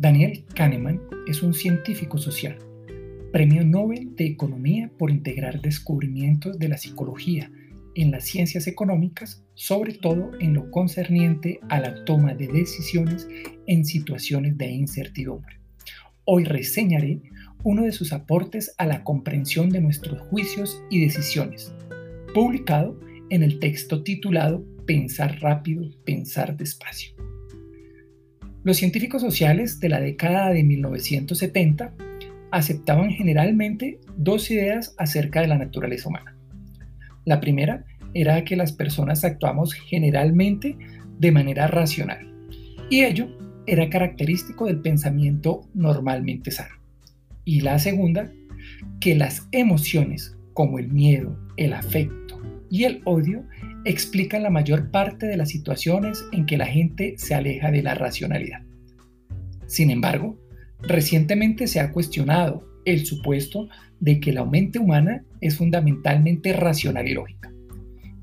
Daniel Kahneman es un científico social, premio Nobel de Economía por integrar descubrimientos de la psicología en las ciencias económicas, sobre todo en lo concerniente a la toma de decisiones en situaciones de incertidumbre. Hoy reseñaré uno de sus aportes a la comprensión de nuestros juicios y decisiones, publicado en el texto titulado Pensar rápido, pensar despacio. Los científicos sociales de la década de 1970 aceptaban generalmente dos ideas acerca de la naturaleza humana. La primera era que las personas actuamos generalmente de manera racional, y ello era característico del pensamiento normalmente sano. Y la segunda, que las emociones como el miedo, el afecto y el odio explican la mayor parte de las situaciones en que la gente se aleja de la racionalidad. Sin embargo, recientemente se ha cuestionado el supuesto de que la mente humana es fundamentalmente racional y lógica.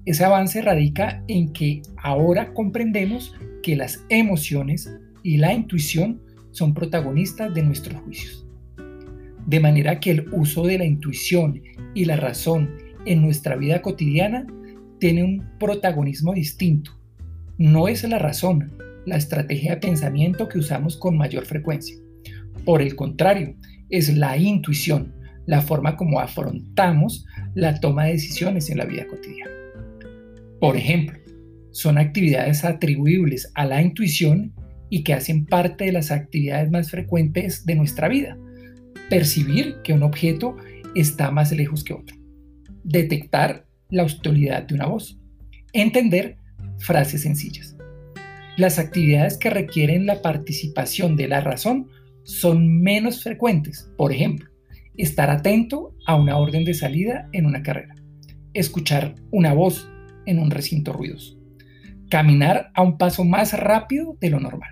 Ese avance radica en que ahora comprendemos que las emociones y la intuición son protagonistas de nuestros juicios. De manera que el uso de la intuición y la razón en nuestra vida cotidiana tiene un protagonismo distinto. No es la razón, la estrategia de pensamiento que usamos con mayor frecuencia. Por el contrario, es la intuición, la forma como afrontamos la toma de decisiones en la vida cotidiana. Por ejemplo, son actividades atribuibles a la intuición y que hacen parte de las actividades más frecuentes de nuestra vida, percibir que un objeto está más lejos que otro, detectar la hostilidad de una voz, entender frases sencillas. Las actividades que requieren la participación de la razón son menos frecuentes, por ejemplo, estar atento a una orden de salida en una carrera, escuchar una voz en un recinto ruidoso, caminar a un paso más rápido de lo normal,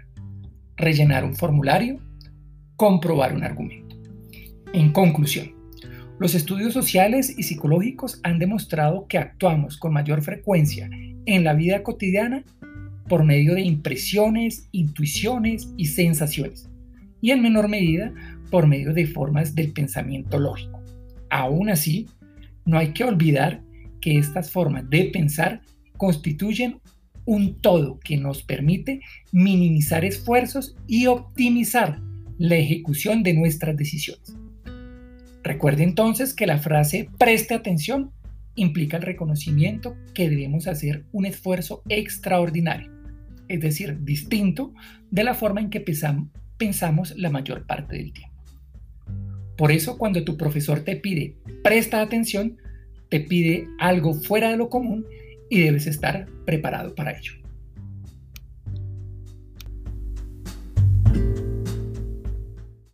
rellenar un formulario, comprobar un argumento. En conclusión, los estudios sociales y psicológicos han demostrado que actuamos con mayor frecuencia en la vida cotidiana por medio de impresiones, intuiciones y sensaciones, y en menor medida por medio de formas del pensamiento lógico. Aún así, no hay que olvidar que estas formas de pensar constituyen un todo que nos permite minimizar esfuerzos y optimizar la ejecución de nuestras decisiones. Recuerde entonces que la frase preste atención implica el reconocimiento que debemos hacer un esfuerzo extraordinario, es decir, distinto de la forma en que pensamos la mayor parte del tiempo. Por eso cuando tu profesor te pide presta atención, te pide algo fuera de lo común y debes estar preparado para ello.